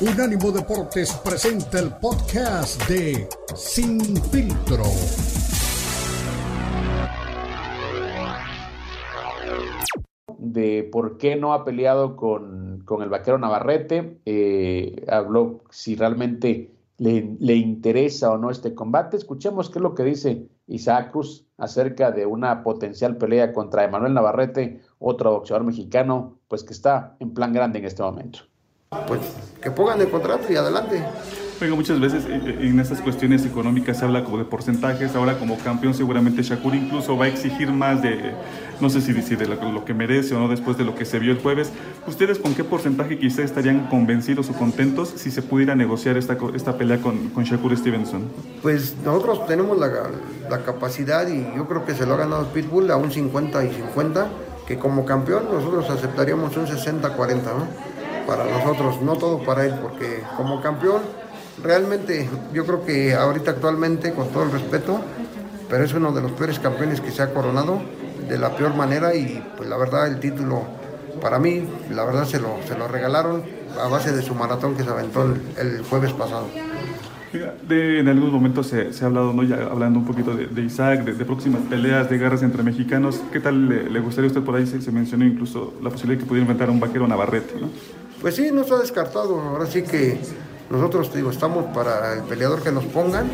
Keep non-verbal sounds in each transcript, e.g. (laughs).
Unánimo Deportes presenta el podcast de Sin Filtro. De por qué no ha peleado con, el vaquero Navarrete. Eh, habló si realmente le, le, interesa o no este combate. Escuchemos qué es lo que dice Isaac Cruz acerca de una potencial pelea contra Emanuel Navarrete, otro boxeador mexicano, pues que está en plan grande en este momento pues que pongan el contrato y adelante. Venga, muchas veces eh, eh, en estas cuestiones económicas se habla como de porcentajes. Ahora como campeón seguramente Shakur incluso va a exigir más de, no sé si, de lo, que merece o no después de lo que se vio el jueves. ¿Ustedes con qué porcentaje quizá estarían convencidos o contentos si se pudiera negociar esta, esta pelea con, con Shakur Stevenson? Pues nosotros tenemos la, la capacidad y yo creo que se lo ha ganado Pitbull a un 50 y 50, que como campeón nosotros aceptaríamos un 60-40, ¿no? Para nosotros, no todo para él, porque como campeón, realmente yo creo que ahorita actualmente, con todo el respeto, pero es uno de los peores campeones que se ha coronado de la peor manera y pues la verdad el título para mí, la verdad se lo, se lo regalaron a base de su maratón que se aventó el, jueves pasado. En algunos momentos se, se, ha hablado, ¿no? ya hablando un poquito de, Isaac, de, próximas peleas, de guerras entre mexicanos. ¿Qué tal le, gustaría a usted por ahí? Se, se, mencionó incluso la posibilidad de que pudiera inventar un vaquero Navarrete, ¿no? Pues sí, no ha descartado. Ahora sí que nosotros digo, estamos para el peleador que nos pongan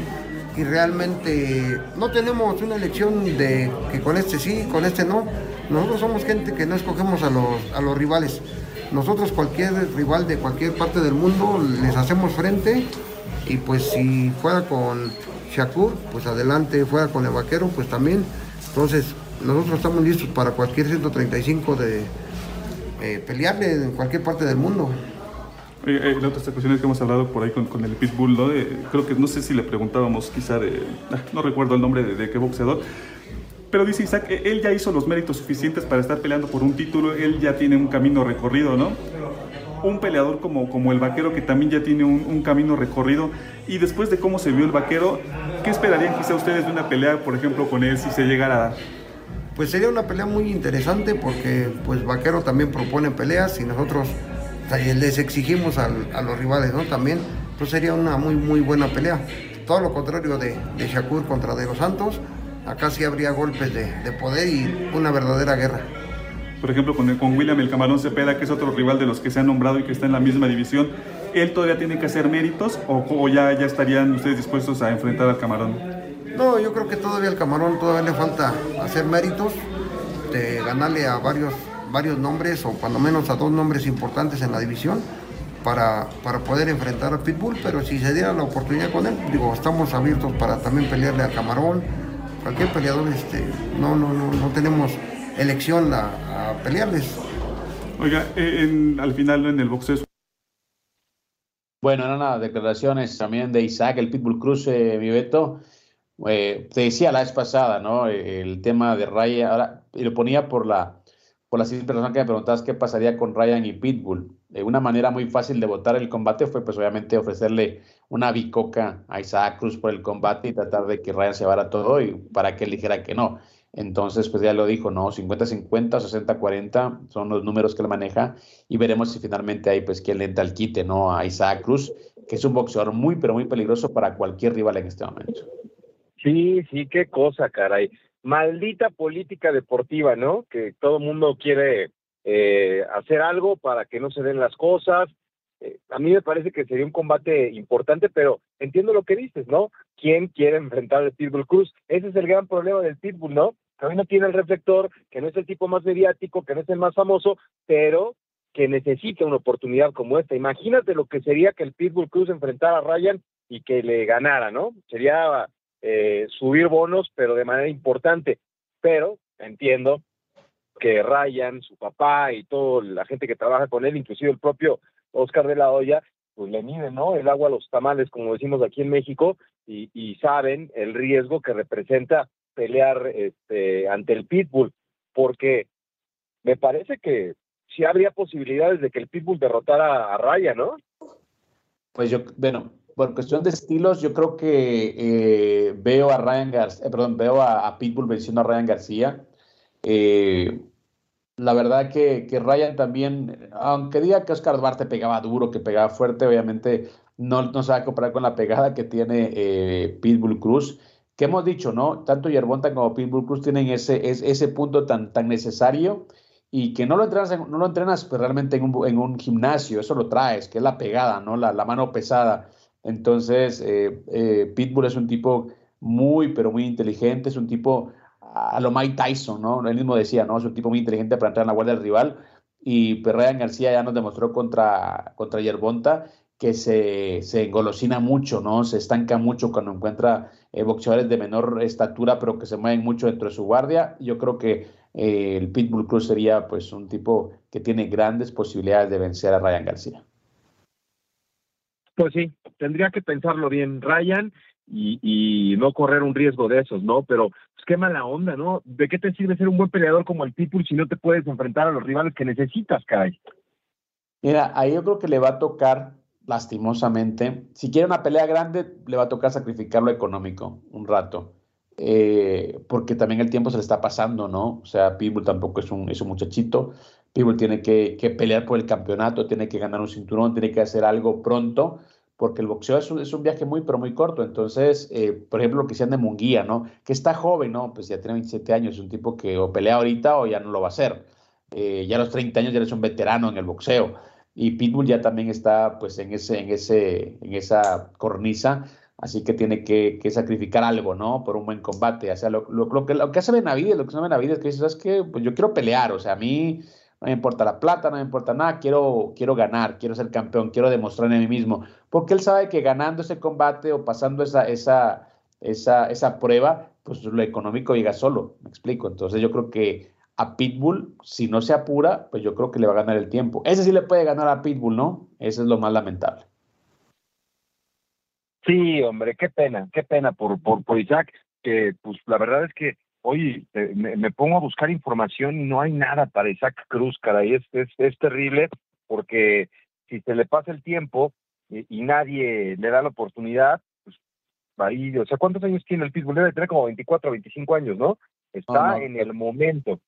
y realmente no tenemos una elección de que con este sí, con este no. Nosotros somos gente que no escogemos a los, a los rivales. Nosotros cualquier rival de cualquier parte del mundo les hacemos frente y pues si fuera con Shakur, pues adelante, fuera con el vaquero, pues también. Entonces nosotros estamos listos para cualquier 135 de, eh, pelearle en cualquier parte del mundo. Eh, otras cuestiones que hemos hablado por ahí con, el Pitbull, ¿no? creo que no sé si le preguntábamos quizá de, ah, no recuerdo el nombre de, qué boxeador, pero dice Isaac, eh, él ya hizo los méritos suficientes para estar peleando por un título, él ya tiene un camino recorrido, ¿no? Un peleador como, como el vaquero que también ya tiene un, camino recorrido y después de cómo se vio el vaquero, ¿qué esperarían quizá ustedes de una pelea, por ejemplo, con él si se llegara a? Pues sería una pelea muy interesante porque pues Vaquero también propone peleas y nosotros les exigimos a los rivales, ¿no? También, pues sería una muy, muy buena pelea. Todo lo contrario de, de Shakur contra De Los Santos, acá sí habría golpes de, poder y una verdadera guerra. Por ejemplo, con, con William el Camarón Cepeda, que es otro rival de los que se han nombrado y que está en la misma división, ¿él todavía tiene que hacer méritos o, o ya, ya estarían ustedes dispuestos a enfrentar al Camarón? No, yo creo que todavía al Camarón todavía le falta hacer méritos, de ganarle a varios, varios nombres o cuando menos a dos nombres importantes en la división para, para poder enfrentar a Pitbull, pero si se diera la oportunidad con él, digo, estamos abiertos para también pelearle al Camarón, cualquier peleador, este, no, no, no, no tenemos elección a, pelearles. Oiga, eh, al final en el boxeo bueno, eran las declaraciones también de Isaac, el Pitbull Cruz, eh, mi Beto. Eh, te decía la vez pasada, ¿no? El tema de Ryan, ahora, y lo ponía por la, por la simple razón que me preguntabas qué pasaría con Ryan y Pitbull. Eh, una manera muy fácil de votar el combate fue, pues, obviamente, ofrecerle una bicoca a Isaac Cruz por el combate y tratar de que Ryan se llevara todo y para que él dijera que no. Entonces, pues ya lo dijo, ¿no? 50-50, 60-40 son los números que él maneja y veremos si finalmente hay, pues, quien le entra al quite, ¿no? A Isaac Cruz, que es un boxeador muy, pero muy peligroso para cualquier rival en este momento. Sí, sí, qué cosa, caray. Maldita política deportiva, ¿no? Que todo mundo quiere eh, hacer algo para que no se den las cosas. Eh, a mí me parece que sería un combate importante, pero entiendo lo que dices, ¿no? ¿Quién quiere enfrentar al Pitbull Cruz? Ese es el gran problema del Pitbull, ¿no? Que hoy no tiene el reflector, que no es el tipo más mediático, que no es el más famoso, pero que necesita una oportunidad como esta. Imagínate lo que sería que el Pitbull Cruz enfrentara a Ryan y que le ganara, ¿no? Sería eh, subir bonos, pero de manera importante. Pero entiendo que Ryan, su papá y toda la gente que trabaja con él, inclusive el propio Oscar de la Hoya, pues le miden, ¿no? El agua a los tamales, como decimos aquí en México, y, y saben el riesgo que representa pelear este, ante el Pitbull, porque me parece que sí habría posibilidades de que el Pitbull derrotara a Ryan, ¿no? Pues yo, bueno, por cuestión de estilos, yo creo que eh, veo a Ryan García, eh, perdón, veo a, Pitbull venciendo a Ryan García. Eh, La verdad que, que Ryan también, aunque diga que Oscar Duarte pegaba duro, que pegaba fuerte, obviamente no, no se va a comparar con la pegada que tiene Pitbull Cruz. Que hemos dicho, ¿no? Tanto Yerbonta como Pitbull Cruz tienen ese, ese, punto tan, tan necesario y que no lo entrenas, no lo entrenas pues, realmente en un, en un, gimnasio, eso lo traes, que es la pegada, ¿no? La, la mano pesada. Entonces, eh, eh, Pitbull es un tipo muy, pero muy inteligente, es un tipo a lo Mike Tyson, ¿no? Él mismo decía, ¿no? Es un tipo muy inteligente para entrar en la guardia del rival. Y Ryan García ya nos demostró contra, contra Yerbonta que se, se engolosina mucho, ¿no? Se estanca mucho cuando encuentra eh, boxeadores de menor estatura, pero que se mueven mucho dentro de su guardia. Yo creo que eh, el Pitbull Cruz sería pues un tipo que tiene grandes posibilidades de vencer a Ryan García. Pues sí, tendría que pensarlo bien Ryan y, no correr un riesgo de esos, ¿no? Pero pues, qué mala onda, ¿no? ¿De qué te sirve ser un buen peleador como el Pitbull si no te puedes enfrentar a los rivales que necesitas, Kai? Mira, ahí yo creo que le va a tocar, lastimosamente, si quiere una pelea grande, le va a tocar sacrificar lo económico un rato. Eh, porque también el tiempo se le está pasando, ¿no? O sea, Pitbull tampoco es un, es un muchachito. Pitbull tiene que, que pelear por el campeonato, tiene que ganar un cinturón, tiene que hacer algo pronto porque el boxeo es un, es viaje muy, pero muy corto. Entonces, eh, por ejemplo, lo que decían de Munguía, ¿no? Que está joven, ¿no? Pues ya tiene 27 años, es un tipo que o pelea ahorita o ya no lo va a hacer. Eh, ya a los 30 años ya eres un veterano en el boxeo. Y Pitbull ya también está, pues, en, ese, en, ese, en esa cornisa. Así que tiene que, que sacrificar algo, ¿no? Por un buen combate. O sea, lo, que, lo que hace Benavides, lo que hace Benavides, que dice, ¿sabes qué? Pues yo quiero pelear. O sea, a mí no me importa la plata, no me importa nada, quiero, quiero ganar, quiero ser campeón, quiero demostrar en mí mismo, porque él sabe que ganando ese combate o pasando esa, esa, esa, esa prueba, pues lo económico llega solo, me explico. Entonces yo creo que a Pitbull, si no se apura, pues yo creo que le va a ganar el tiempo. Ese sí le puede ganar a Pitbull, ¿no? Eso es lo más lamentable. Sí, hombre, qué pena, qué pena por, por, por Isaac, que pues la verdad es que oye, me, pongo a buscar información y no hay nada para Isaac Cruz, caray, es, es, es terrible porque si se le pasa el tiempo y, nadie le da la oportunidad, pues ahí, o sea, ¿cuántos años tiene el Pitbull? Debe tener como 24 o 25 años, ¿no? Está en el momento.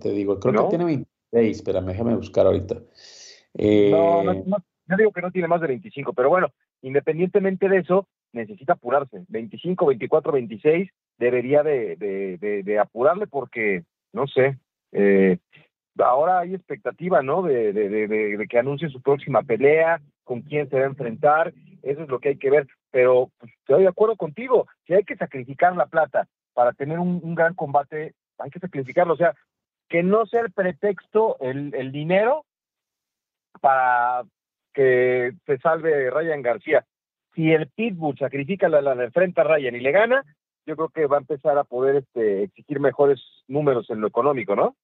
Te digo, creo que tiene 26, espérame, déjame buscar ahorita. No, no, eh, no, yo digo que no tiene más de 25, pero bueno, independientemente de eso, necesita apurarse. 25, 24, 26, debería de, de, de, apurarle porque, no sé, eh, ahora hay expectativa, ¿no? De, de, que anuncie su próxima pelea, con quién se va a enfrentar, eso es lo que hay que ver. Pero pues, estoy de acuerdo contigo, si hay que sacrificar la plata para tener un, gran combate, hay que sacrificarlo. O sea, que no sea el pretexto el, el dinero para que se salve Ryan García. Si el Pitbull sacrifica la, la, enfrenta a Ryan y le gana, yo creo que va a empezar a poder este, exigir mejores números en lo económico, ¿no?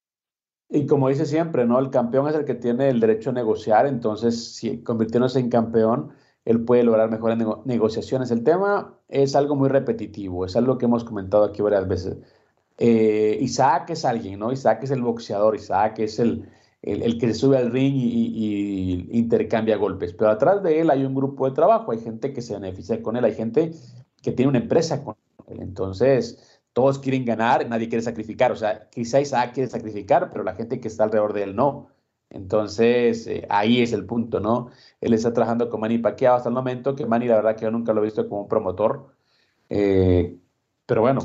Y como dice siempre, ¿no? El campeón es el que tiene el derecho a negociar, entonces, si convirtiéndose en campeón, él puede lograr mejores negociaciones. El tema es algo muy repetitivo, es algo que hemos comentado aquí varias veces. Eh, Isaac es alguien, ¿no? Isaac es el boxeador, Isaac es el, el, que se sube al ring y, intercambia golpes, pero atrás de él hay un grupo de trabajo, hay gente que se beneficia con él, hay gente que tiene una empresa con entonces, todos quieren ganar, nadie quiere sacrificar. O sea, quizá Isaac quiere sacrificar, pero la gente que está alrededor de él no. Entonces, eh, ahí es el punto, ¿no? Él está trabajando con Manny Pacquiao hasta el momento, que Manny la verdad que yo nunca lo he visto como un promotor. Eh, pero bueno,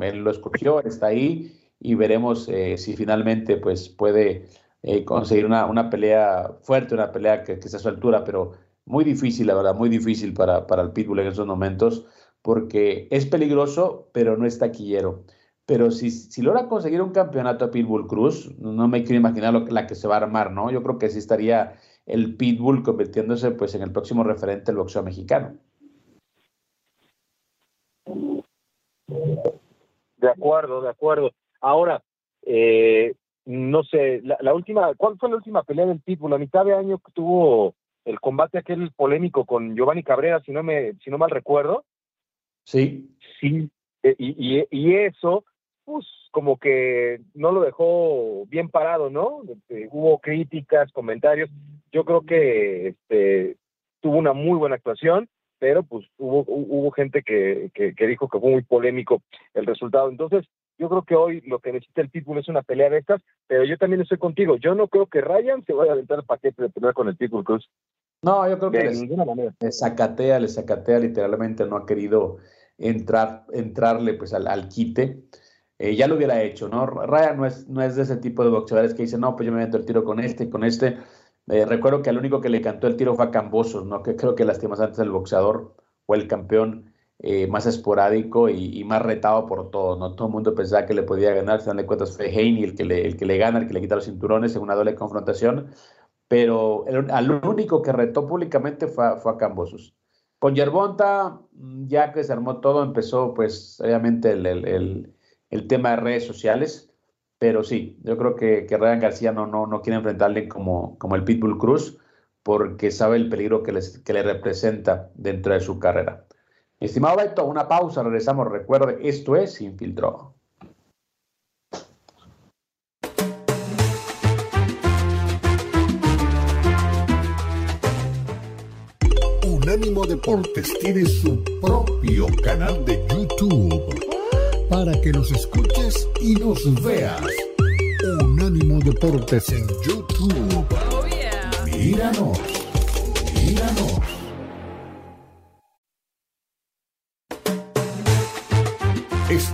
él lo escogió, está ahí y veremos eh, si finalmente pues puede conseguir una, pelea fuerte, una pelea que, que a su altura, pero muy difícil, la verdad, muy difícil para, para el Pitbull en esos momentos porque es peligroso, pero no es taquillero. Pero si, si logra conseguir un campeonato a Pitbull Cruz, no me quiero imaginar lo, la que se va a armar, ¿no? Yo creo que sí estaría el Pitbull convirtiéndose pues en el próximo referente del boxeo mexicano. De acuerdo, de acuerdo. Ahora, eh, no sé, la, última, ¿cuál fue la última pelea del Pitbull? A mitad de año que tuvo el combate aquel polémico con Giovanni Cabrera, si no me, si no mal recuerdo. Sí. Sí, eh, y, y, eso, pues como que no lo dejó bien parado, ¿no? Este, hubo críticas, comentarios. Yo creo que este, tuvo una muy buena actuación, pero pues hubo, hubo gente que, que, dijo que fue muy polémico el resultado. Entonces, Yo creo que hoy lo que necesita el Pitbull es una pelea de estas, pero yo también estoy contigo. Yo no creo que Ryan se vaya a aventar el paquete de pelear con el Pitbull Cruz. No, yo creo que De les, ninguna manera. le sacatea, le sacatea literalmente, no ha querido entrar, entrarle pues al, al quite. Eh, ya lo hubiera hecho, ¿no? Ryan no es, no es de ese tipo de boxeadores que dicen, no, pues yo me meto el tiro con este, con este. Eh, recuerdo que al único que le cantó el tiro fue a Cambosos, ¿no? Que creo que lastimosamente el boxeador o el campeón eh, más esporádico y, más retado por todo, ¿no? Todo el mundo pensaba que le podía ganar, al final de cuentas fue Haney el que le, el que le gana, el que le quita los cinturones en una doble confrontación, pero el, al único que retó públicamente fue, fue a Cambosos. Con Yerbonta, mm, ya que se armó todo, empezó pues obviamente el- el- el tema de redes sociales, pero sí, yo creo que, que Ryan García no, no, no quiere enfrentarle como, como el Pitbull Cruz, porque sabe el peligro que, les, que le representa dentro de su carrera. Estimado Beto, una pausa, regresamos. Recuerde, esto es Sin Filtro. Unánimo Deportes tiene su propio canal de YouTube para que nos escuches y nos veas. Unánimo Deportes en YouTube. Míranos, míranos.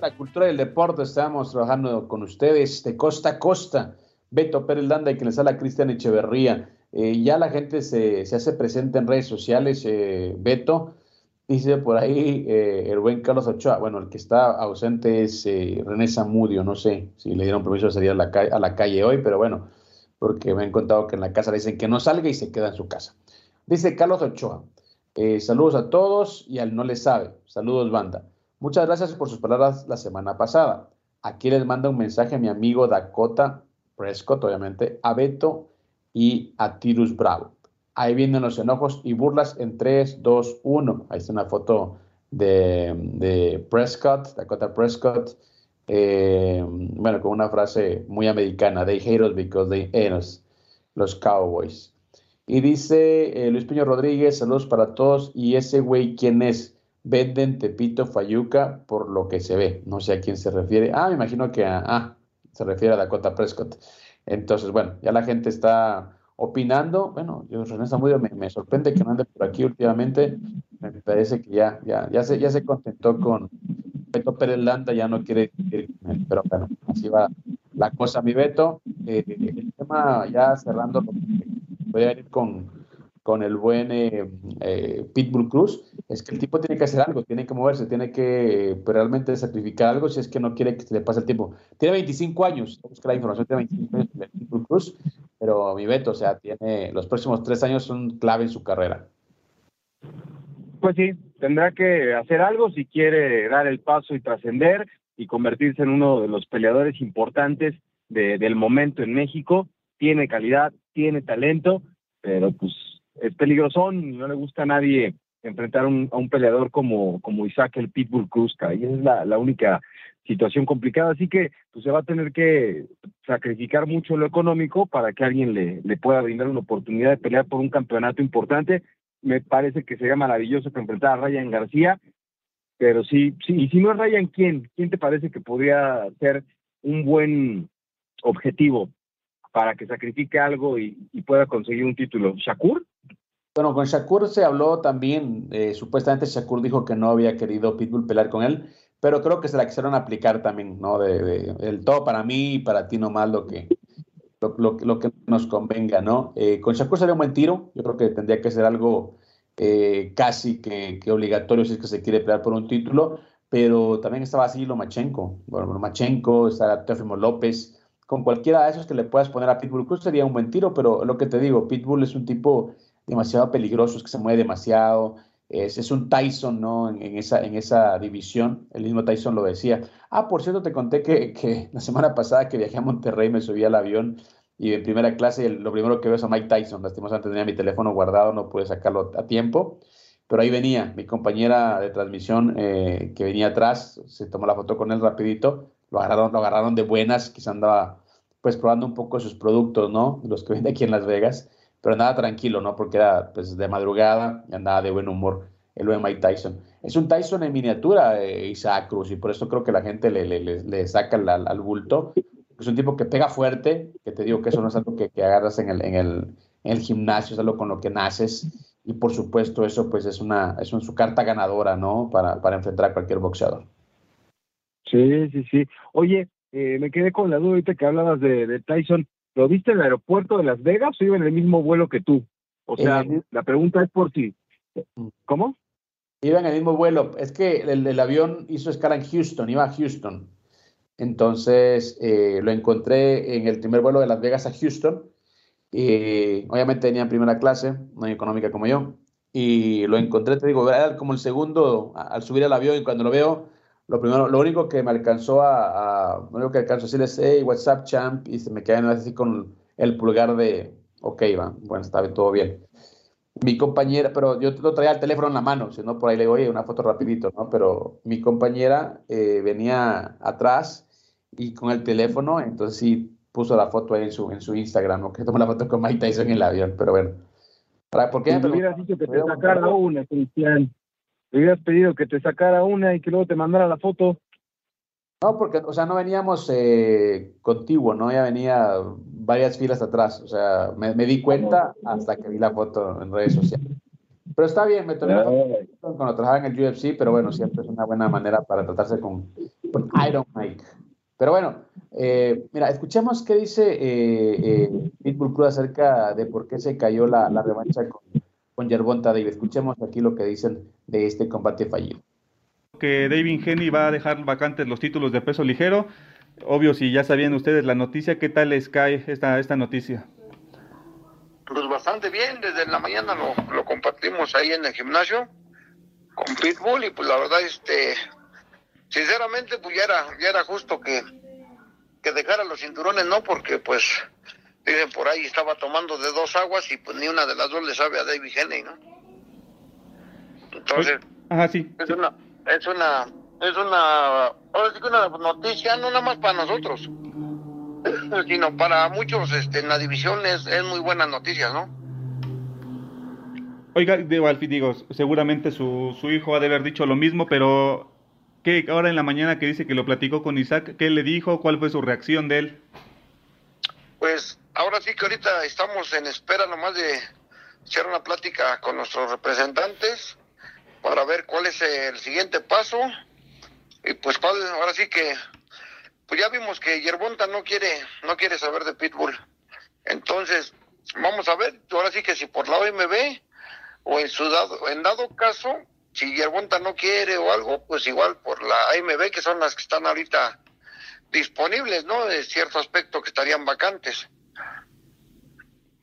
la cultura del deporte. Estamos trabajando con ustedes de costa a costa. Beto Pérez Landa y quien les habla Cristian Echeverría. Eh, ya la gente se, se hace presente en redes sociales. eh, Beto, dice por ahí eh, el buen Carlos Ochoa. Bueno, el que está ausente es eh, René Zamudio. No sé si le dieron permiso de salir a la, ca- a la calle hoy, pero bueno, porque me han contado que en la casa le dicen que no salga y se queda en su casa. Dice Carlos Ochoa. Eh, saludos a todos y al no le sabe. Saludos, banda. Muchas gracias por sus palabras la semana pasada. Aquí les manda un mensaje a mi amigo Dakota Prescott, obviamente, a Beto y a Tirus Bravo. Ahí vienen los enojos y burlas en 3, 2, 1. Ahí está una foto de, Prescott, Dakota Prescott, eh, bueno, con una frase muy americana, they hate us because they hate us, los Cowboys. Y dice eh, Luis Piño Rodríguez, saludos para todos. Y ese güey, ¿quién es? Venden Tepito Fayuca por lo que se ve. No sé a quién se refiere. Ah, me imagino que a, ah, se refiere a Dakota Prescott. Entonces, bueno, ya la gente está opinando. Bueno, yo René Zamudio me, me sorprende que no ande por aquí últimamente. Me parece que ya, ya, ya se, ya se contentó con Beto Pérez Landa, ya no quiere ir. Pero bueno, así va la cosa, mi Beto. Eh, el tema ya cerrando voy a ir con, con el buen eh, eh, Pitbull Cruz, es que el tipo tiene que hacer algo, tiene que moverse, tiene que eh, pues, realmente sacrificar algo si es que no quiere que se le pase el tiempo. Tiene 25 años, busca la información, tiene 25 años Pitbull Cruz, pero mi Beto, o sea, tiene los próximos tres años son clave en su carrera. Pues sí, tendrá que hacer algo si quiere dar el paso y trascender y convertirse en uno de los peleadores importantes de, del momento en México. Tiene calidad, tiene talento, pero pues es peligrosón no le gusta a nadie enfrentar un, a un peleador como, como Isaac el Pitbull Cruz, y esa es la, la única situación complicada, así que pues se va a tener que sacrificar mucho lo económico para que alguien le, le pueda brindar una oportunidad de pelear por un campeonato importante. Me parece que sería maravilloso que enfrentara a Ryan García, pero sí, sí, y si no es Ryan, ¿quién? ¿Quién te parece que podría ser un buen objetivo para que sacrifique algo y, y pueda conseguir un título? ¿Shakur? Bueno, con Shakur se habló también, eh, supuestamente Shakur dijo que no había querido Pitbull pelear con él, pero creo que se la quisieron aplicar también, ¿no? De, el todo para mí y para ti nomás lo que, lo, lo, que nos convenga, ¿no? Eh, con Shakur sería un buen tiro, yo creo que tendría que ser algo eh, casi que, que, obligatorio si es que se quiere pelear por un título, pero también estaba así Lomachenko, bueno, Lomachenko, está Teofimo López, con cualquiera de esos que le puedas poner a Pitbull Cruz sería un buen tiro, pero lo que te digo, Pitbull es un tipo demasiado peligroso, es que se mueve demasiado, es, un Tyson, ¿no? En, esa, en esa división, el mismo Tyson lo decía. Ah, por cierto, te conté que, que (laughs) la semana pasada que viajé a Monterrey me subí al avión y en primera clase lo primero que veo es a Mike Tyson. Lastimosamente tenía mi teléfono guardado, no pude sacarlo a tiempo, pero ahí venía mi compañera de transmisión eh, que venía atrás, se tomó la foto con él rapidito, lo agarraron, lo agarraron de buenas, quizá andaba pues probando un poco sus productos, ¿no? Los que vende aquí en Las Vegas, pero andaba tranquilo, ¿no? Porque era pues de madrugada y andaba de buen humor el buen Mike Tyson. Es un Tyson en miniatura, eh, Isaac Cruz, y por eso creo que la gente le, le, le, saca al bulto es un tipo que pega fuerte, que te digo que eso no es algo que, agarras en el, en, el, en el, gimnasio, es algo con lo que naces. Y por supuesto, eso pues es una, es su carta ganadora, ¿no? Para, para enfrentar a cualquier boxeador. Sí, sí, sí. Oye, eh, me quedé con la duda ahorita que hablabas de, de, Tyson. ¿Lo viste en el aeropuerto de Las Vegas o iba en el mismo vuelo que tú? O sea, la pregunta es por ti. ¿Cómo? Iba en el mismo vuelo. Es que el, el avión hizo escala en Houston, iba a Houston. Entonces eh, lo encontré en el primer vuelo de Las Vegas a Houston. Y obviamente tenía en primera clase, no económica como yo. Y lo encontré, te digo, era como el segundo al subir al avión. Y cuando lo veo, lo primero, lo único que me alcanzó a, lo único que alcanzó a decirle es, hey, WhatsApp, champ. Y se me quedan así con el pulgar de, ok, va, bueno, está bien, todo bien. Mi compañera, pero yo lo traía el teléfono en la mano, si no por ahí le digo, oye, una foto rapidito, ¿no? Pero mi compañera eh, venía atrás y con el teléfono, entonces sí puso la foto ahí en su, en su Instagram, ¿no? que tomó la foto con Mike Tyson en el avión, pero bueno. ¿Por qué? Te hubieras dicho que te sacara una, Cristian. Te hubieras pedido que te sacara una y que luego te mandara la foto. No, porque, o sea, no veníamos eh, contigo, ¿no? Ya venía varias filas atrás, o sea, me, di cuenta hasta que vi la foto en redes sociales. Pero está bien, me tomé cuando trabajaba en el UFC, pero bueno, siempre es una buena manera para tratarse con, con Iron Mike. Pero bueno, eh, mira, escuchemos qué dice eh, eh, Pitbull Cruz acerca de por qué se cayó la, revancha con, con Yerbonta David. Escuchemos aquí lo que dicen de este combate fallido. Que David Henry va a dejar vacantes los títulos de peso ligero. Obvio, si ya sabían ustedes la noticia, ¿qué tal les cae esta, esta noticia? Pues bastante bien, desde la mañana lo, lo compartimos ahí en el gimnasio con Pitbull y pues la verdad este sinceramente pues ya era, ya era justo que, que dejara los cinturones, ¿no? Porque pues dicen por ahí estaba tomando de dos aguas y pues ni una de las dos le sabe a David Henney, ¿no? Entonces, es una, es una, es una, ahora sí que una noticia no nada más para nosotros, (laughs) sino para muchos este, en la división es, es muy buena noticia, ¿no? Oiga, digo, digo, seguramente su, su hijo ha de haber dicho lo mismo, pero ¿Qué, ahora en la mañana que dice que lo platicó con Isaac, qué le dijo? ¿Cuál fue su reacción de él? Pues ahora sí que ahorita estamos en espera nomás de hacer una plática con nuestros representantes para ver cuál es el siguiente paso. Y pues ahora sí que pues ya vimos que Yerbonta no quiere no quiere saber de Pitbull. Entonces, vamos a ver, ahora sí que si por la OMB o en su dado en dado caso si Yerbonta no quiere o algo, pues igual por la AMB, que son las que están ahorita disponibles, ¿no? De cierto aspecto que estarían vacantes.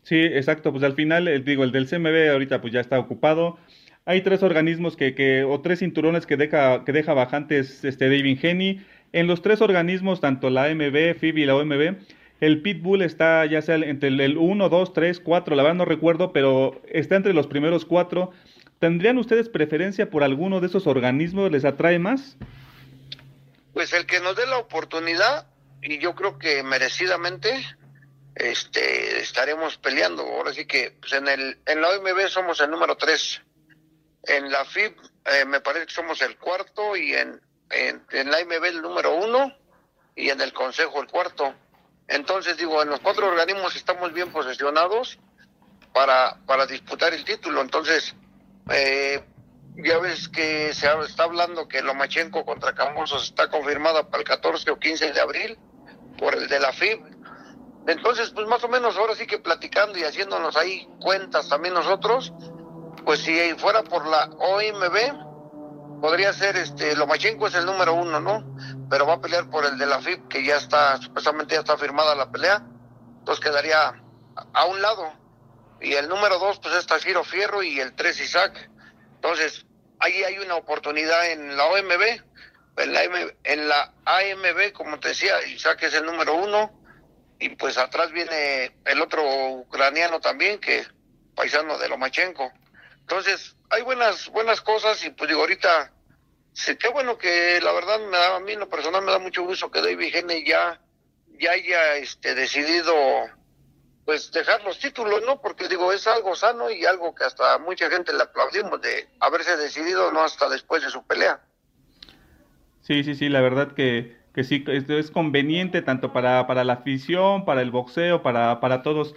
Sí, exacto, pues al final, el, digo, el del CMB ahorita pues ya está ocupado. Hay tres organismos que, que o tres cinturones que deja, que deja vacantes este David. En los tres organismos, tanto la AMB, FIB y la OMB, el Pitbull está ya sea entre el 1, 2, 3, 4, la verdad no recuerdo, pero está entre los primeros cuatro. ¿Tendrían ustedes preferencia por alguno de esos organismos? ¿Les atrae más? Pues el que nos dé la oportunidad, y yo creo que merecidamente, este, estaremos peleando. Ahora sí que pues en, el, en la OMB somos el número 3. En la FIB eh, me parece que somos el cuarto y en, en, la AMB el número 1 y en el Consejo el cuarto. Entonces digo, en los cuatro organismos estamos bien posicionados para, para disputar el título. Entonces, eh, ya ves que se está hablando que Lomachenko contra Cambosos está confirmada para el 14 o 15 de abril por el de la FIB. Entonces, pues más o menos ahora sí que platicando y haciéndonos ahí cuentas también nosotros, pues si fuera por la OMB, podría ser este, Lomachenko es el número uno, ¿no? Pero va a pelear por el de la FIB, que ya está, supuestamente ya está firmada la pelea, entonces quedaría a un lado y el número dos, pues es Tafiro Fierro y el tres Isaac. Entonces, ahí hay una oportunidad en la OMB, en la, en la AMB, como te decía, Isaac es el número uno, y pues atrás viene el otro ucraniano también, que paisano de Lomachenko. Entonces, hay buenas buenas cosas y pues digo, ahorita, sí, qué bueno que la verdad me da, a mí en lo personal me da mucho gusto que David Gene ya, ya haya este, decidido pues dejar los títulos, ¿no? Porque digo, es algo sano y algo que hasta mucha gente le aplaudimos de haberse decidido, no hasta después de su pelea. Sí, sí, sí, la verdad que, que sí, esto es conveniente tanto para, para la afición, para el boxeo, para, para todos.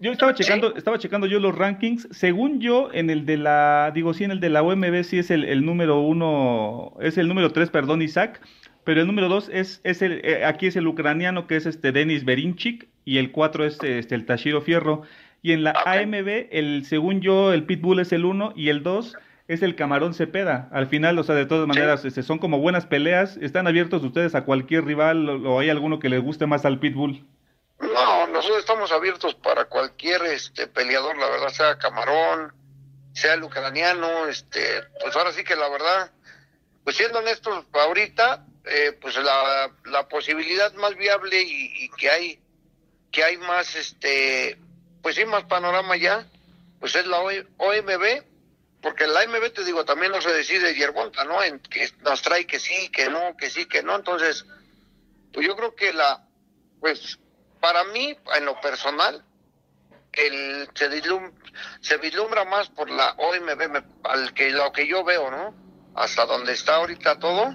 Yo estaba checando, estaba checando yo los rankings. Según yo, en el de la, digo, sí, en el de la OMB sí es el, el número uno, es el número tres, perdón, Isaac. Pero el número dos es, es el, eh, aquí es el ucraniano que es este Denis Berinchik y el cuatro es este, el Tashiro Fierro. Y en la AMB, el, según yo, el Pitbull es el uno y el dos es el Camarón Cepeda. Al final, o sea, de todas maneras, este, son como buenas peleas. ¿Están abiertos ustedes a cualquier rival o, o hay alguno que les guste más al Pitbull? No, nosotros estamos abiertos para cualquier este peleador, la verdad, sea camarón, sea el ucraniano, este, pues ahora sí que la verdad, pues siendo honestos, ahorita, eh, pues la, la posibilidad más viable y, y, que hay, que hay más, este, pues sí, más panorama ya, pues es la OMB, porque la OMB, te digo, también no se decide Yerbonta, ¿no? En que nos trae que sí, que no, que sí, que no, entonces, pues yo creo que la, pues para mí, en lo personal, el, se, vislumbra, se vislumbra más por la OMB, al que lo que yo veo, ¿no? Hasta donde está ahorita todo,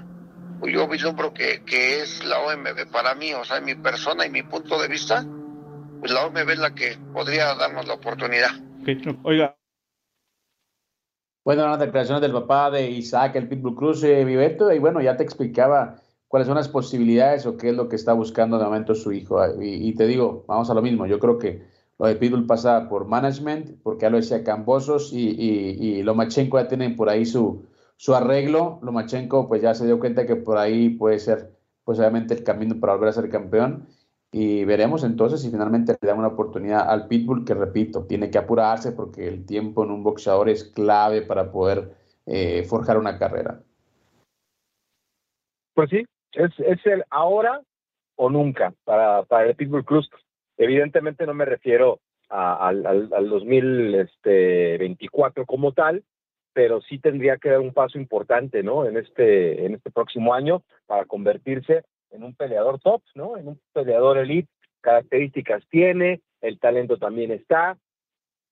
yo vislumbro que, que es la OMB para mí, o sea, en mi persona y mi punto de vista, pues la OMB es la que podría darnos la oportunidad. Okay. Oiga. Bueno, las declaraciones del papá de Isaac, el Pitbull Cruz, eh, Viveto, y bueno, ya te explicaba cuáles son las posibilidades o qué es lo que está buscando de momento su hijo. Y, y, te digo, vamos a lo mismo, yo creo que lo de Pitbull pasa por management, porque ya lo decía Cambosos y, y, y Lomachenko ya tienen por ahí su, su arreglo. Lomachenko pues ya se dio cuenta que por ahí puede ser pues obviamente el camino para volver a ser campeón. Y veremos entonces si finalmente le dan una oportunidad al Pitbull, que repito, tiene que apurarse porque el tiempo en un boxeador es clave para poder eh, forjar una carrera. Pues sí, es, es el ahora o nunca para, para el Pitbull Cruz. Evidentemente no me refiero al, al, al 2024 como tal, pero sí tendría que dar un paso importante, ¿no? En este, en este próximo año para convertirse en un peleador top, ¿no? En un peleador elite, características tiene, el talento también está,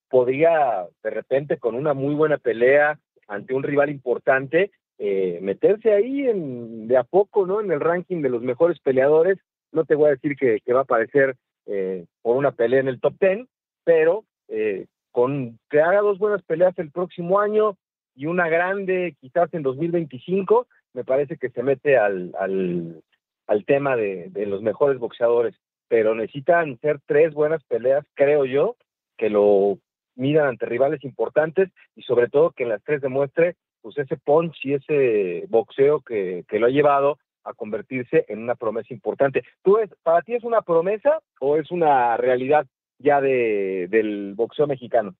podría de repente con una muy buena pelea ante un rival importante eh, meterse ahí en, de a poco, ¿no? En el ranking de los mejores peleadores. No te voy a decir que, que va a aparecer eh, por una pelea en el top ten, pero eh, con que haga dos buenas peleas el próximo año y una grande quizás en 2025, me parece que se mete al, al, tema de, de los mejores boxeadores. Pero necesitan ser tres buenas peleas, creo yo, que lo midan ante rivales importantes y sobre todo que en las tres demuestre pues ese punch y ese boxeo que, que lo ha llevado a convertirse en una promesa importante. ¿Tú es, para ti es una promesa o es una realidad ya de, del boxeo mexicano?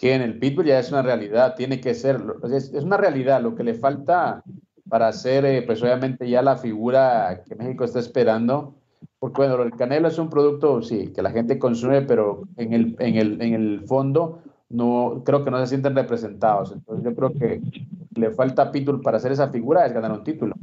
Que en el Pitbull ya es una realidad, tiene que ser, es, es una realidad, lo que le falta para hacer, eh, pues obviamente ya la figura que México está esperando, porque bueno, el Canelo es un producto, sí, que la gente consume, pero en el, en el, en el fondo no creo que no se sienten representados. Entonces yo creo que le falta a Pitbull para hacer esa figura es ganar un título.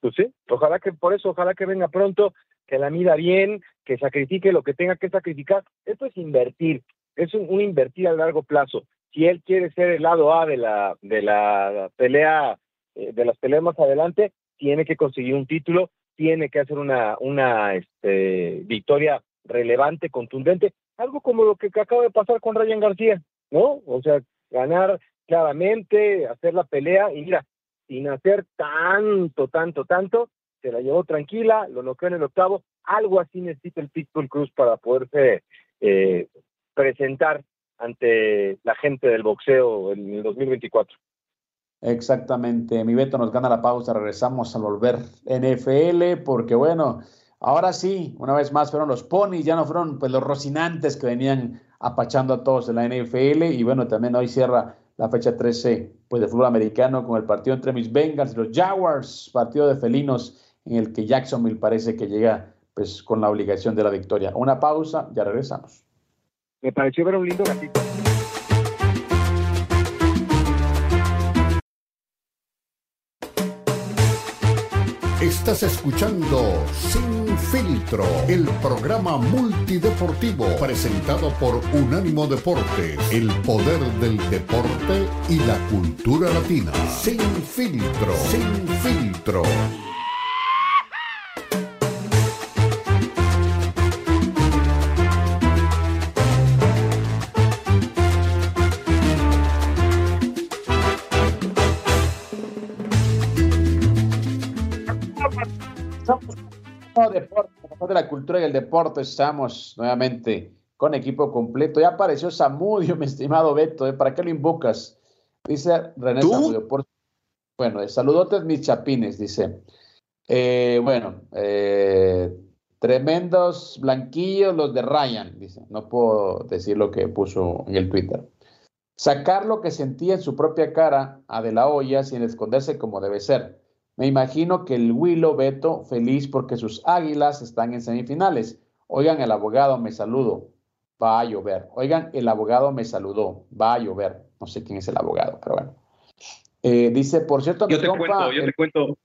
Pues sí, ojalá que por eso, ojalá que venga pronto, que la mida bien, que sacrifique lo que tenga que sacrificar. Esto es invertir, es un, invertir a largo plazo. Si él quiere ser el lado A de la de la pelea eh, de las peleas más adelante, tiene que conseguir un título, tiene que hacer una una este, victoria relevante, contundente, algo como lo que acaba de pasar con Ryan García, ¿no? O sea, ganar claramente, hacer la pelea y mira, sin hacer tanto, tanto, tanto, se la llevó tranquila, lo noqueó en el octavo, algo así necesita el Pitbull Cruz para poderse eh, presentar ante la gente del boxeo en el 2024. Exactamente, mi Beto nos gana la pausa, regresamos al volver NFL, porque bueno, Ahora sí, una vez más fueron los ponis, ya no fueron pues los rocinantes que venían apachando a todos en la NFL y bueno, también hoy cierra la fecha 13 pues, de fútbol americano con el partido entre mis Bengals y los Jaguars, partido de felinos en el que Jacksonville parece que llega pues, con la obligación de la victoria. Una pausa, ya regresamos. Me pareció ver un lindo gatito. Estás escuchando Sin Filtro, el programa multideportivo presentado por Unánimo Deportes, el poder del deporte y la cultura latina. Sin Filtro, Sin Filtro. Cultura y el deporte, estamos nuevamente con equipo completo. Ya apareció Samudio, (laughs) mi estimado Beto, ¿eh? ¿para qué lo invocas? Dice René Samudio. Por... Bueno, saludotes mis chapines, dice. Eh, bueno, eh, tremendos blanquillos los de Ryan, dice. No puedo decir lo que puso en el Twitter. Sacar lo que sentía en su propia cara a De La olla sin esconderse como debe ser. Me imagino que el Willow Beto feliz porque sus águilas están en semifinales. Oigan, el abogado me saludo. Va a llover. Oigan, el abogado me saludó. Va a llover. No sé quién es el abogado, pero bueno. Eh, dice, por cierto, yo te cuento, yo te cuento.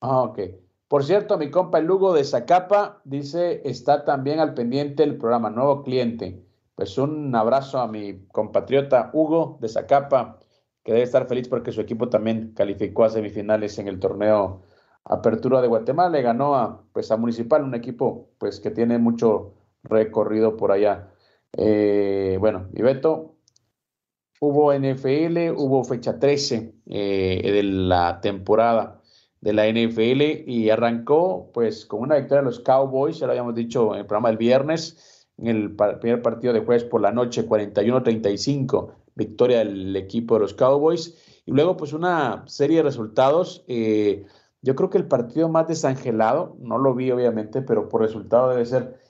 Ah, ok. Por cierto, mi compa el Lugo de Zacapa dice, está también al pendiente el programa, nuevo cliente. Pues un abrazo a mi compatriota Hugo de Zacapa que debe estar feliz porque su equipo también calificó a semifinales en el torneo Apertura de Guatemala, le ganó a, pues, a Municipal, un equipo pues, que tiene mucho recorrido por allá. Eh, bueno, y hubo NFL, hubo fecha 13 eh, de la temporada de la NFL y arrancó pues con una victoria de los Cowboys, ya lo habíamos dicho en el programa del viernes, en el primer partido de jueves por la noche, 41-35 victoria del equipo de los Cowboys. Y luego, pues una serie de resultados. Eh, yo creo que el partido más desangelado, no lo vi obviamente, pero por resultado debe ser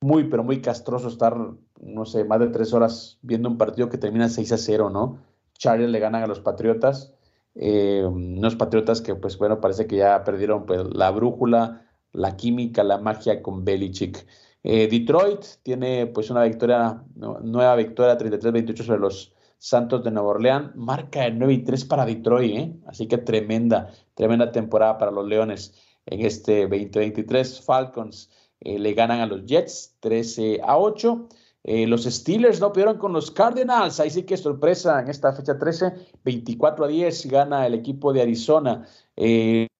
muy, pero muy castroso estar, no sé, más de tres horas viendo un partido que termina 6 a 0, ¿no? Chargers le ganan a los Patriotas, eh, unos Patriotas que, pues bueno, parece que ya perdieron pues, la brújula, la química, la magia con Belichick. Eh, Detroit tiene pues una victoria, nueva victoria 33-28 sobre los Santos de Nueva Orleans, marca de 9 y 3 para Detroit, ¿eh? así que tremenda, tremenda temporada para los Leones en este 2023. Falcons eh, le ganan a los Jets 13 a 8. Eh, los Steelers no pudieron con los Cardinals, ahí sí que sorpresa en esta fecha 13, 24 a 10 gana el equipo de Arizona.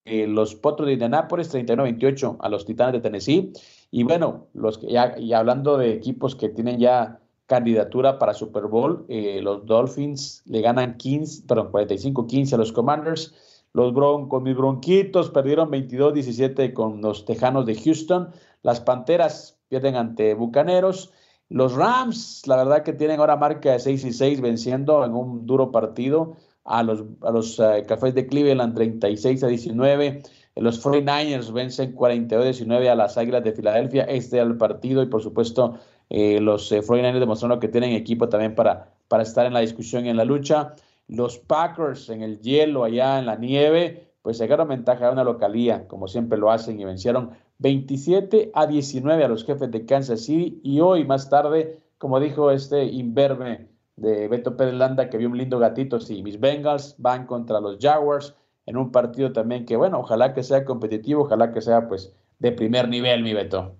los Potros de Indianapolis 39 a 28 a los Titanes de Tennessee. Y bueno, los ya, y hablando de equipos que tienen ya candidatura para Super Bowl. Eh, los Dolphins le ganan 15, perdón, 45-15 a los Commanders. Los Broncos, mis bronquitos, perdieron 22-17 con los Tejanos de Houston. Las Panteras pierden ante Bucaneros. Los Rams, la verdad que tienen ahora marca de 6 y 6, venciendo en un duro partido a los, a los eh, Cafés de Cleveland 36 a 19. Los 49ers vencen 42 a 19 a las Águilas de Filadelfia. Este es el partido y por supuesto eh, los eh, 49ers demostraron que tienen equipo también para, para estar en la discusión y en la lucha. Los Packers en el hielo, allá en la nieve, pues sacaron ventaja de una localía, como siempre lo hacen, y vencieron 27 a 19 a los jefes de Kansas City. Y hoy, más tarde, como dijo este imberbe de Beto Pérez Landa, que vio un lindo gatito, sí, mis Bengals van contra los Jaguars en un partido también que, bueno, ojalá que sea competitivo, ojalá que sea pues de primer nivel, mi Beto.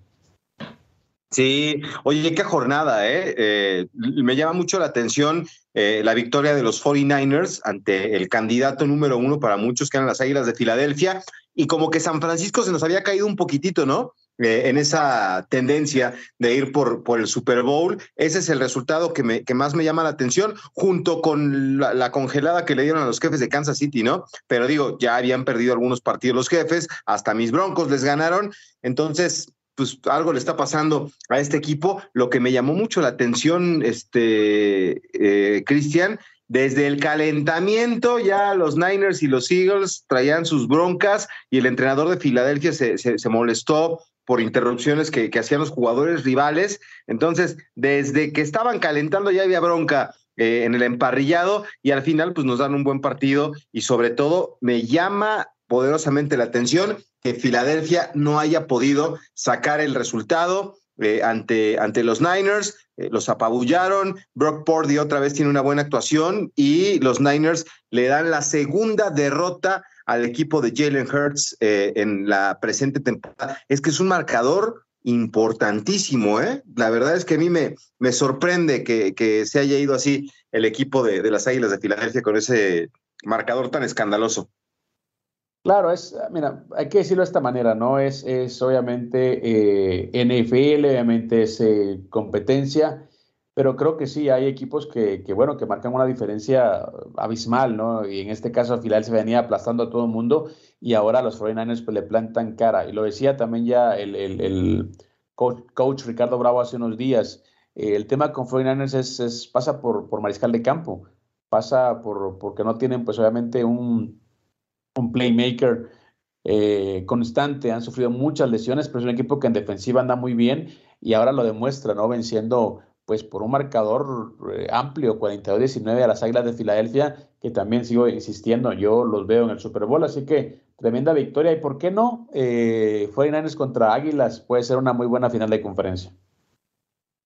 Sí, oye, qué jornada, ¿eh? eh me llama mucho la atención eh, la victoria de los 49ers ante el candidato número uno para muchos, que eran las Águilas de Filadelfia, y como que San Francisco se nos había caído un poquitito, ¿no? Eh, en esa tendencia de ir por, por el Super Bowl. Ese es el resultado que, me, que más me llama la atención, junto con la, la, congelada que le dieron a los jefes de Kansas City, ¿no? Pero digo, ya habían perdido algunos partidos los jefes, hasta mis broncos les ganaron. Entonces, pues algo le está pasando a este equipo. Lo que me llamó mucho la atención, este, eh, Cristian, desde el calentamiento ya los Niners y los Eagles traían sus broncas y el entrenador de Filadelfia se, se, molestó por interrupciones que, que, hacían los jugadores rivales. Entonces, desde que estaban calentando ya había bronca eh, en el emparrillado y al final pues nos dan un buen partido y sobre todo me llama poderosamente la atención que Filadelfia no haya podido sacar el resultado eh, ante, ante los Niners, eh, los apabullaron, Brock Purdy otra vez tiene una buena actuación y los Niners le dan la segunda derrota al equipo de Jalen Hurts eh, en la presente temporada. Es que es un marcador importantísimo, ¿eh? La verdad es que a mí me, me sorprende que, que se haya ido así el equipo de, de las Águilas de Filadelfia con ese marcador tan escandaloso. Claro, es, mira, hay que decirlo de esta manera, ¿no? Es, es obviamente eh, NFL, obviamente es eh, competencia, pero creo que sí, hay equipos que, que, bueno, que marcan una diferencia abismal, ¿no? Y en este caso, Final se venía aplastando a todo el mundo y ahora los 49ers pues, le plantan cara. Y lo decía también ya el, el, el coach, coach, Ricardo Bravo hace unos días, eh, el tema con 49ers es, es, pasa por, por mariscal de campo, pasa por, porque no tienen pues obviamente un un playmaker eh, constante, han sufrido muchas lesiones, pero es un equipo que en defensiva anda muy bien y ahora lo demuestra, ¿no? Venciendo pues por un marcador eh, amplio, 42-19 a las Águilas de Filadelfia, que también sigo insistiendo, yo los veo en el Super Bowl, así que tremenda victoria y por qué no, eh, 49ers contra Águilas puede ser una muy buena final de conferencia.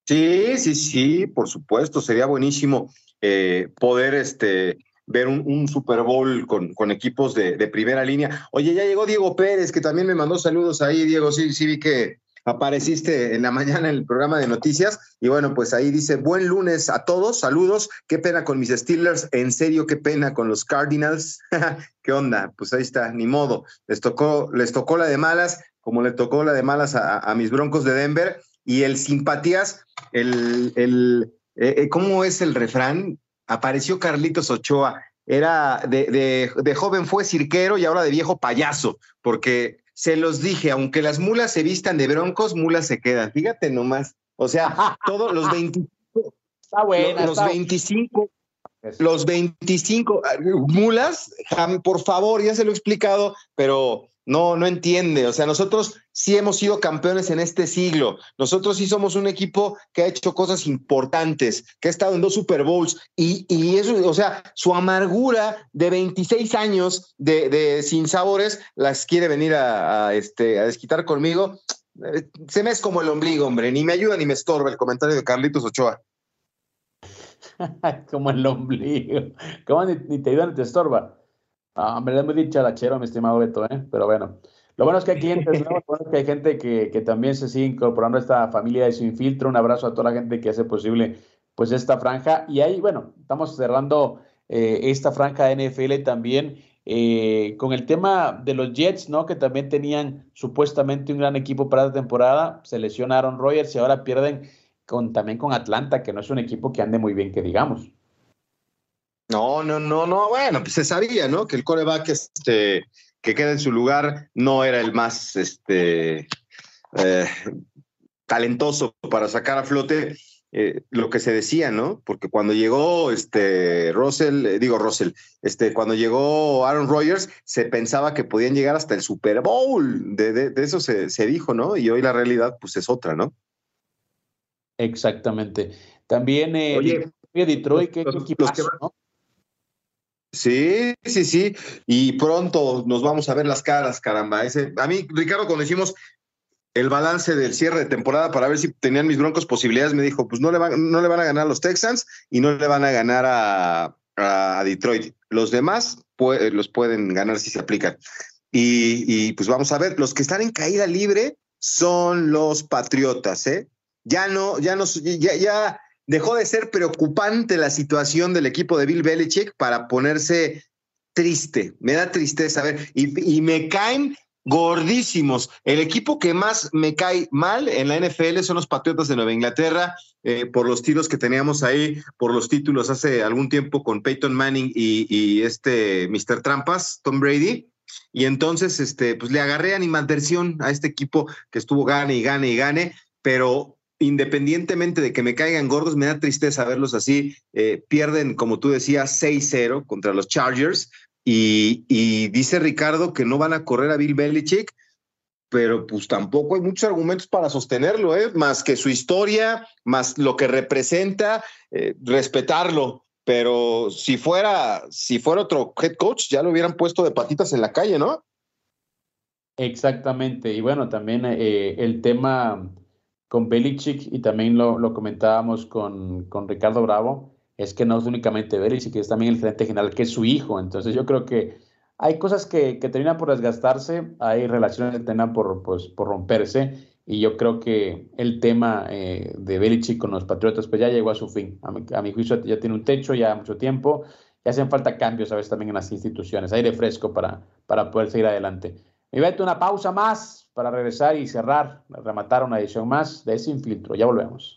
Sí, sí, sí, por supuesto, sería buenísimo eh, poder este, ver un, Super Bowl con, equipos de, primera línea. Oye, ya llegó Diego Pérez, que también me mandó saludos ahí, Diego, sí, sí vi que apareciste en la (laughs) mañana en el programa de noticias. Y bueno, pues ahí dice, buen lunes a todos, saludos, qué pena con mis Steelers, en serio, qué pena con los Cardinals, (laughs) qué onda, pues ahí está, ni modo, les tocó, les tocó la de malas, como le tocó la de malas a, mis Broncos de Denver. Y el simpatías, el, el eh, ¿cómo es el refrán? Apareció Carlitos Ochoa. Era de, de, de, joven fue cirquero y ahora de viejo payaso, porque se los dije, aunque las mulas se vistan de broncos, mulas se quedan. Fíjate nomás. O sea, todos los 25. Está buena, los está 25. Los 25 mulas, por favor, ya se lo he explicado, pero no, no entiende. O sea, nosotros sí hemos sido campeones en este siglo. Nosotros sí somos un equipo que ha hecho cosas importantes, que ha estado en dos Super Bowls y, eso, o sea, su amargura de 26 años de, de sin sabores las quiere venir a, a, este, a desquitar conmigo. Se me es como el ombligo, hombre. Ni me ayuda ni me estorba el comentario de Carlitos Ochoa. (laughs) como el ombligo. ¿Cómo ni, te ayuda ni te estorba? Ah, me lo muy dicharachero, mi estimado Beto, ¿eh? Pero bueno. Lo bueno es que hay (laughs) clientes, ¿no? Lo bueno es que hay gente que, que, también se sigue incorporando a esta familia de Sin Filtro. Un abrazo a toda la gente que hace posible pues esta franja. Y ahí, bueno, estamos cerrando eh, esta franja de NFL también eh, con el tema de los Jets, ¿no? Que también tenían supuestamente un gran equipo para la temporada. Se lesionaron Rogers y ahora pierden con, también con Atlanta, que no es un equipo que ande muy bien, que digamos. No, no, no, no. Bueno, pues se sabía, ¿no? Que el coreback este, que queda en su lugar no era el más este, eh, talentoso para sacar a flote eh, lo que se decía, ¿no? Porque cuando llegó este Russell, eh, digo Russell, este, cuando llegó Aaron Rodgers, se pensaba que podían llegar hasta el Super Bowl. De, de, de eso se, se, dijo, ¿no? Y hoy la realidad, pues es otra, ¿no? Exactamente. También eh, Oye, Detroit, ¿qué, los que, ¿no? Sí, sí, sí. Y pronto nos vamos a ver las caras, caramba. Ese, a mí, Ricardo, cuando hicimos el balance del cierre de temporada para ver si tenían mis broncos posibilidades, me dijo, pues no le van, no le van a ganar a los Texans y no le van a ganar a, Detroit. Los demás los pueden ganar si se aplican. Y, y, pues vamos a ver, los que están en caída libre son los Patriotas, ¿eh? Ya no, ya no, ya, ya dejó de ser preocupante la situación del equipo de Bill Belichick para ponerse triste. Me da tristeza ver. Y, y, me caen gordísimos. El equipo que más me cae mal en la NFL son los Patriotas de Nueva Inglaterra, eh, por los tiros que teníamos ahí, por los títulos hace algún tiempo con Peyton Manning y, y este Mr. Trampas, Tom Brady. Y entonces, este, pues le agarré animadversión a este equipo que estuvo gane y gane y gane, pero independientemente de que me caigan gordos, me da tristeza verlos así. Eh, pierden, como tú decías, 6-0 contra los Chargers. Y, dice Ricardo que no van a correr a Bill Belichick. pero pues tampoco hay muchos argumentos para sostenerlo, ¿eh? más que su historia, más lo que representa, eh, respetarlo. Pero si fuera, si fuera otro head coach, ya lo hubieran puesto de patitas en la calle, ¿no? Exactamente. Y bueno, también eh, el tema con Belichick, y también lo, comentábamos con, con, Ricardo Bravo, es que no es únicamente Belichick, es también el gerente general, que es su hijo. Entonces yo creo que hay cosas que, terminan por desgastarse, hay relaciones que terminan por, pues, por romperse, y yo creo que el tema eh, de Belichick con los Patriotas pues ya llegó a su fin. A mi, juicio ya tiene un techo, ya mucho tiempo, y hacen falta cambios a veces también en las instituciones, aire fresco para, para poder seguir adelante. Me vete una pausa más para regresar y cerrar, rematar una edición más de Sin Filtro. Ya volvemos.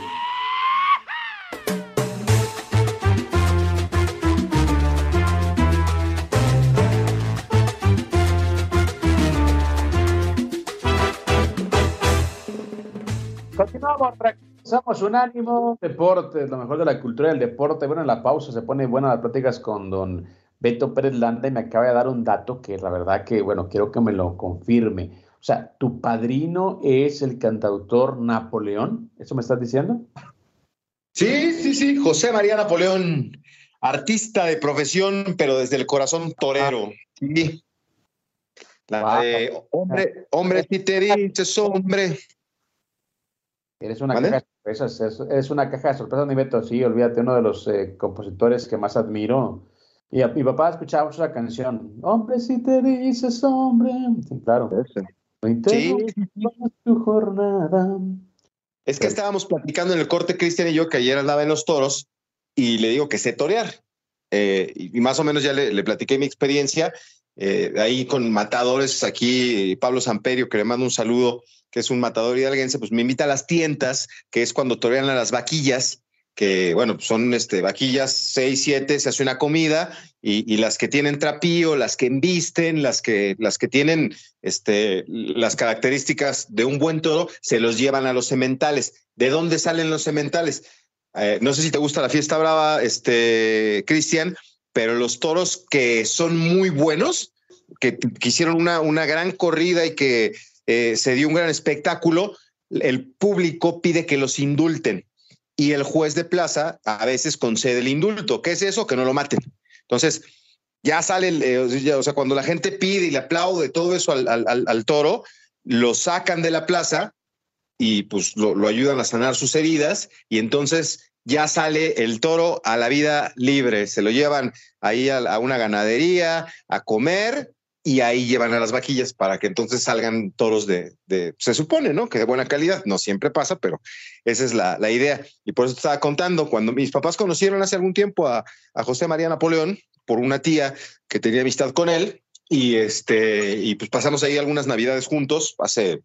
Somos Unánimo Deportes, lo mejor de la cultura del deporte. Bueno, en la pausa se pone buenas las pláticas con don Beto Pérez Landa y me acaba de dar un dato que la verdad que, bueno, quiero que me lo confirme. O sea, ¿tu padrino es el cantautor Napoleón? ¿Eso me estás diciendo? Sí, sí, sí, José María Napoleón, artista de profesión, pero desde el corazón torero. Sí. La, Wow. eh, hombre, hombre, si te dices hombre. Eres una ¿Vale? caja de sorpresas, es, eres una caja de sorpresas, mi Beto. Sí, olvídate, uno de los eh, compositores que más admiro. Y a, mi papá escuchaba mucho la canción. Hombre, si te dices hombre. Sí, claro. No interrumpas tu jornada. Es que estábamos platicando en el corte, Cristian y yo, que ayer andaba en los toros y le digo que sé torear. Eh, y y más o menos ya le, le platiqué mi experiencia eh, ahí con matadores. Aquí Pablo Samperio, que le mando un saludo, que es un matador hidalguense, pues me invita a las tientas, que es cuando torean a las vaquillas, que bueno, pues son este, vaquillas 6, 7, se hace una comida y, y las que tienen trapío, las que embisten, las que, las que tienen este, las características de un buen toro, se los llevan a los sementales. ¿De dónde salen los sementales? Eh, no sé si te gusta la fiesta brava, este, Cristian, pero los toros que son muy buenos, que, que hicieron una, una gran corrida y que eh, se dio un gran espectáculo, el público pide que los indulten y el juez de plaza a veces concede el indulto. ¿Qué es eso? Que no lo maten. Entonces, ya sale, el, eh, ya, o sea, cuando la gente pide y le aplaude todo eso al, toro, lo sacan de la plaza y pues lo, ayudan a sanar sus heridas y entonces ya sale el toro a la vida libre, se lo llevan ahí a, una ganadería a comer y ahí llevan a las vaquillas para que entonces salgan toros de, de, se supone, ¿no? Que de buena calidad, no siempre pasa, pero esa es la, la idea. Y por eso estaba contando, cuando mis papás conocieron hace algún tiempo a, a José María Napoleón, por una tía que tenía amistad con él, y este, y pues pasamos ahí algunas navidades juntos, hace,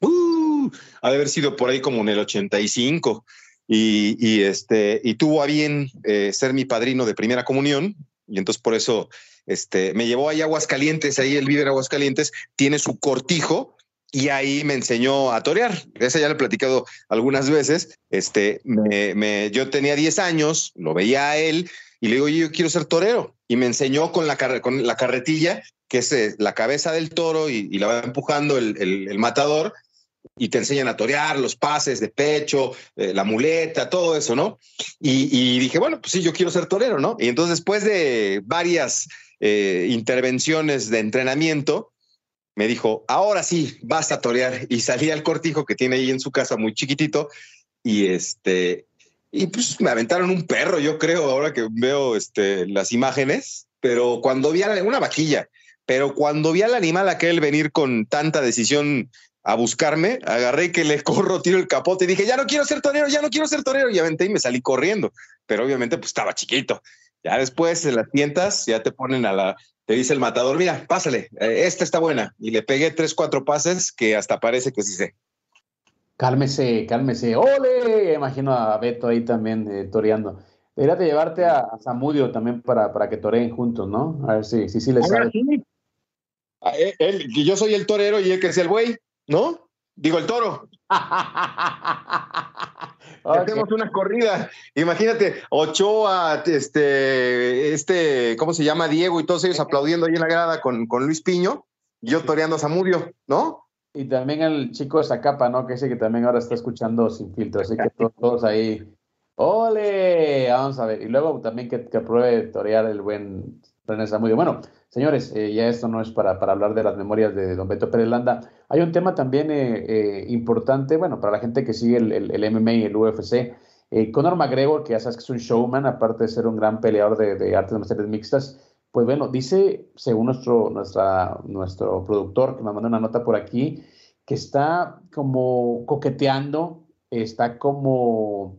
uh, ha de haber sido por ahí como en el 85, y, este, y tuvo a bien eh, ser mi padrino de primera comunión, y entonces por eso este, me llevó ahí a Aguascalientes, ahí vive en Aguascalientes, tiene su cortijo y ahí me enseñó a torear. Esa ya le he platicado algunas veces. Este, me, me, yo tenía 10 años, lo veía a él y le digo, yo quiero ser torero. Y me enseñó con la, con la carretilla, que es eh, la cabeza del toro y, la va empujando el, el, el, matador y te enseñan a torear los pases de pecho, eh, la muleta, todo eso, ¿no? Y, dije, bueno, pues sí, yo quiero ser torero, ¿no? Y entonces después de varias eh, intervenciones de entrenamiento, me dijo, ahora sí, vas a torear. Y salí al cortijo que tiene ahí en su casa muy chiquitito y este, y pues me aventaron un perro, yo creo, ahora que veo este, las imágenes, pero cuando vi a la, una vaquilla, pero cuando vi al animal aquel venir con tanta decisión a buscarme, agarré que le corro, tiro el capote y dije, ya no quiero ser torero, ya no quiero ser torero. Y aventé y me salí corriendo. Pero obviamente, pues estaba chiquito. Ya después en las tientas, ya te ponen a la, te dice el matador, mira, pásale, eh, esta está buena. Y le pegué tres, cuatro pases que hasta parece que sí sé. Cálmese, cálmese. ¡Ole! Imagino a Beto ahí también eh, toreando. Deberías de llevarte a, a Zamudio también para, para que toreen juntos, ¿no? A ver si sí, sí, les Ahora sabe. sí. Él- él- que yo soy el torero y él que es el güey, ¿no? Digo, el toro. (laughs) Ok. Hacemos una corrida. Imagínate, Ochoa, este, este, ¿cómo se llama? Diego y todos ellos aplaudiendo ahí en la grada con, con Luis Piño, y yo toreando a Zamudio, ¿no? Y también el chico de Zacapa, ¿no? Que dice que también ahora está escuchando sin filtro, así que todos, todos ahí. ¡Ole! Vamos a ver. Y luego también que, que pruebe torear el buen René Zamudio. Bueno, señores, eh, ya esto no es para, hablar de las memorias de don Beto Pérez Landa. Hay un tema también eh, eh, importante, bueno, para la gente que sigue el, el, MMA y el UFC. Conor McGregor, que ya sabes que es un showman, aparte de ser un gran peleador de, de artes marciales mixtas, pues bueno, dice, según nuestro, nuestra, nuestro productor, que nos mandó una nota por aquí, que está como coqueteando, está como...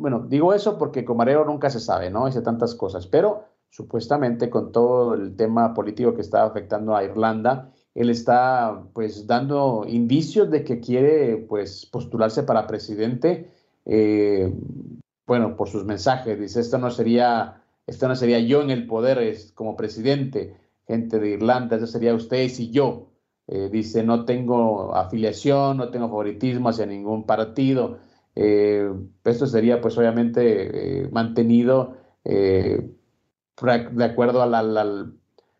Bueno, digo eso porque con Mareo nunca se sabe, ¿no? Dice tantas cosas, pero supuestamente con todo el tema político que está afectando a Irlanda, él está pues dando indicios de que quiere pues postularse para presidente, eh, bueno, por sus mensajes, dice, esto no sería, esto no sería yo en el poder es como presidente, gente de Irlanda, eso sería ustedes y yo. Eh, dice, no tengo afiliación, no tengo favoritismo hacia ningún partido. Eh, esto sería pues obviamente mantenido de acuerdo al,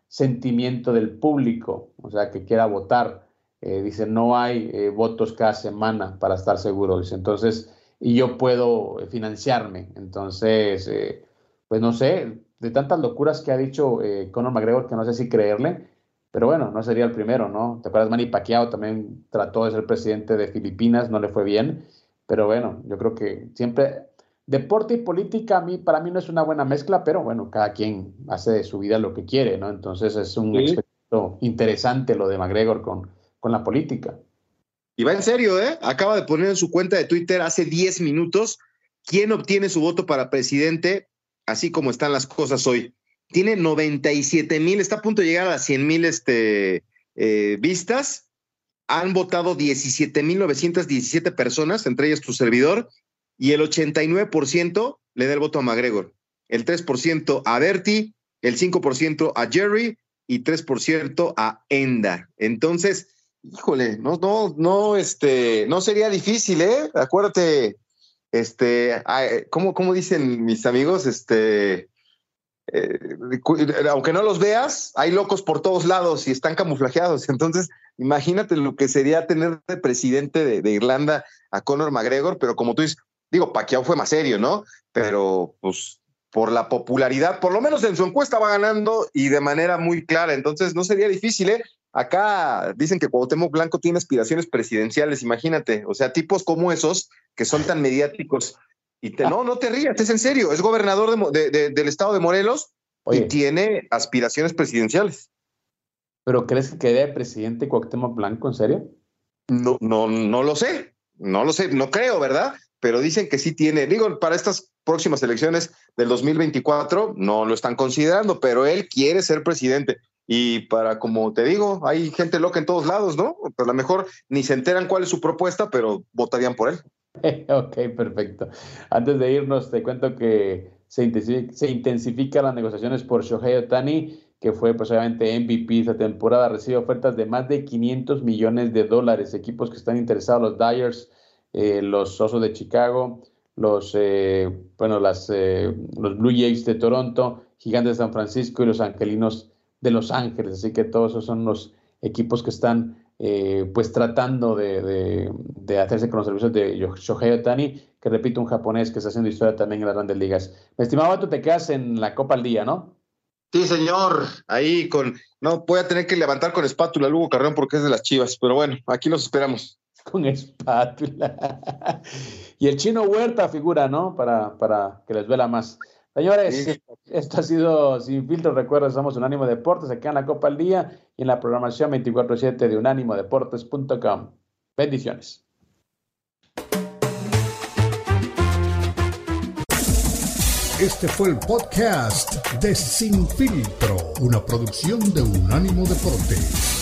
sentimiento del público, o sea, que quiera votar. Eh, dice, no hay eh, votos cada semana para estar seguro. Dice, entonces, y yo puedo eh, financiarme. Entonces, eh, pues no sé, de tantas locuras que ha dicho eh, Conor McGregor que no sé si creerle, pero bueno, no sería el primero, ¿no? ¿Te acuerdas? Manny Pacquiao también trató de ser presidente de Filipinas, no le fue bien, pero bueno, yo creo que siempre deporte y política a mí, para mí no es una buena mezcla, pero bueno, cada quien hace de su vida lo que quiere, ¿no? Entonces es un Sí. experimento interesante lo de McGregor con, con la política. Y va en serio, ¿eh? Acaba de poner en su cuenta de Twitter hace 10 minutos quién obtiene su voto para presidente, así como están las cosas hoy. Tiene 97 mil, está a punto de llegar a las 100 mil este, eh, vistas. Han votado 17 mil 917 personas, entre ellas tu servidor, y el 89% le da el voto a McGregor, el 3% a Bertie, el 5% a Jerry y 3% a Enda. Entonces, híjole, no, no, no, este, no sería difícil, ¿eh? Acuérdate, este, ¿cómo, cómo dicen mis amigos? Este, eh, aunque no los veas, hay locos por todos lados y están camuflajeados. (laughs) Entonces, imagínate lo que sería tener de presidente de, de Irlanda a Conor McGregor, pero como tú dices, digo, Pacquiao fue más serio, ¿no? Pero, pues, por la popularidad, por lo menos en su encuesta va ganando y de manera muy clara. Entonces, no sería difícil, ¿eh? Acá dicen que Cuauhtémoc Blanco tiene aspiraciones presidenciales, imagínate, o sea, tipos como esos que son tan mediáticos. Y te, no, no te rías, es en serio, es gobernador de Mo- de- de- del estado de Morelos Oye. y tiene aspiraciones presidenciales. ¿Pero crees que quede presidente Cuauhtémoc Blanco, en serio? No, no, no lo sé, no lo sé, no creo, ¿verdad? Pero dicen que sí tiene, digo, para estas próximas elecciones del 2024 no lo están considerando, pero él quiere ser presidente. Y para, como te digo, hay gente loca en todos lados, ¿no? Pues a lo mejor ni se enteran cuál es su propuesta, pero votarían por él. (laughs) Ok, perfecto. Antes de irnos, te cuento que se intensifica, intensifican las negociaciones por Shohei Otani, que fue pues obviamente MVP esta temporada, recibe ofertas de más de 500 millones de dólares. Equipos que están interesados, los Dyers, eh, los Osos de Chicago, los, eh, bueno, las, eh, los Blue Jays de Toronto, Gigantes de San Francisco y los Angelinos de Los Ángeles. Así que todos esos son los equipos que están eh, pues tratando de, de- hacerse con los servicios de Shohei Otani, que repito, un japonés que está haciendo historia también en las grandes ligas. Mi estimado, tú te quedas en la Copa al Día, ¿no? Sí, señor. Ahí con, no, voy a tener que levantar con espátula Lugo Carrón porque es de las chivas, pero bueno, aquí los esperamos. Con espátula. y el chino Huerta figura, ¿no? Para, para que les duela más. Señores, esto ha sido Sin Filtro. Recuerda, somos Unánimo Deportes acá en la Copa al Día y en la programación 24-7 de unánimodeportes.com. Bendiciones. Este fue el podcast de Sin Filtro, una producción de Unánimo Deportes.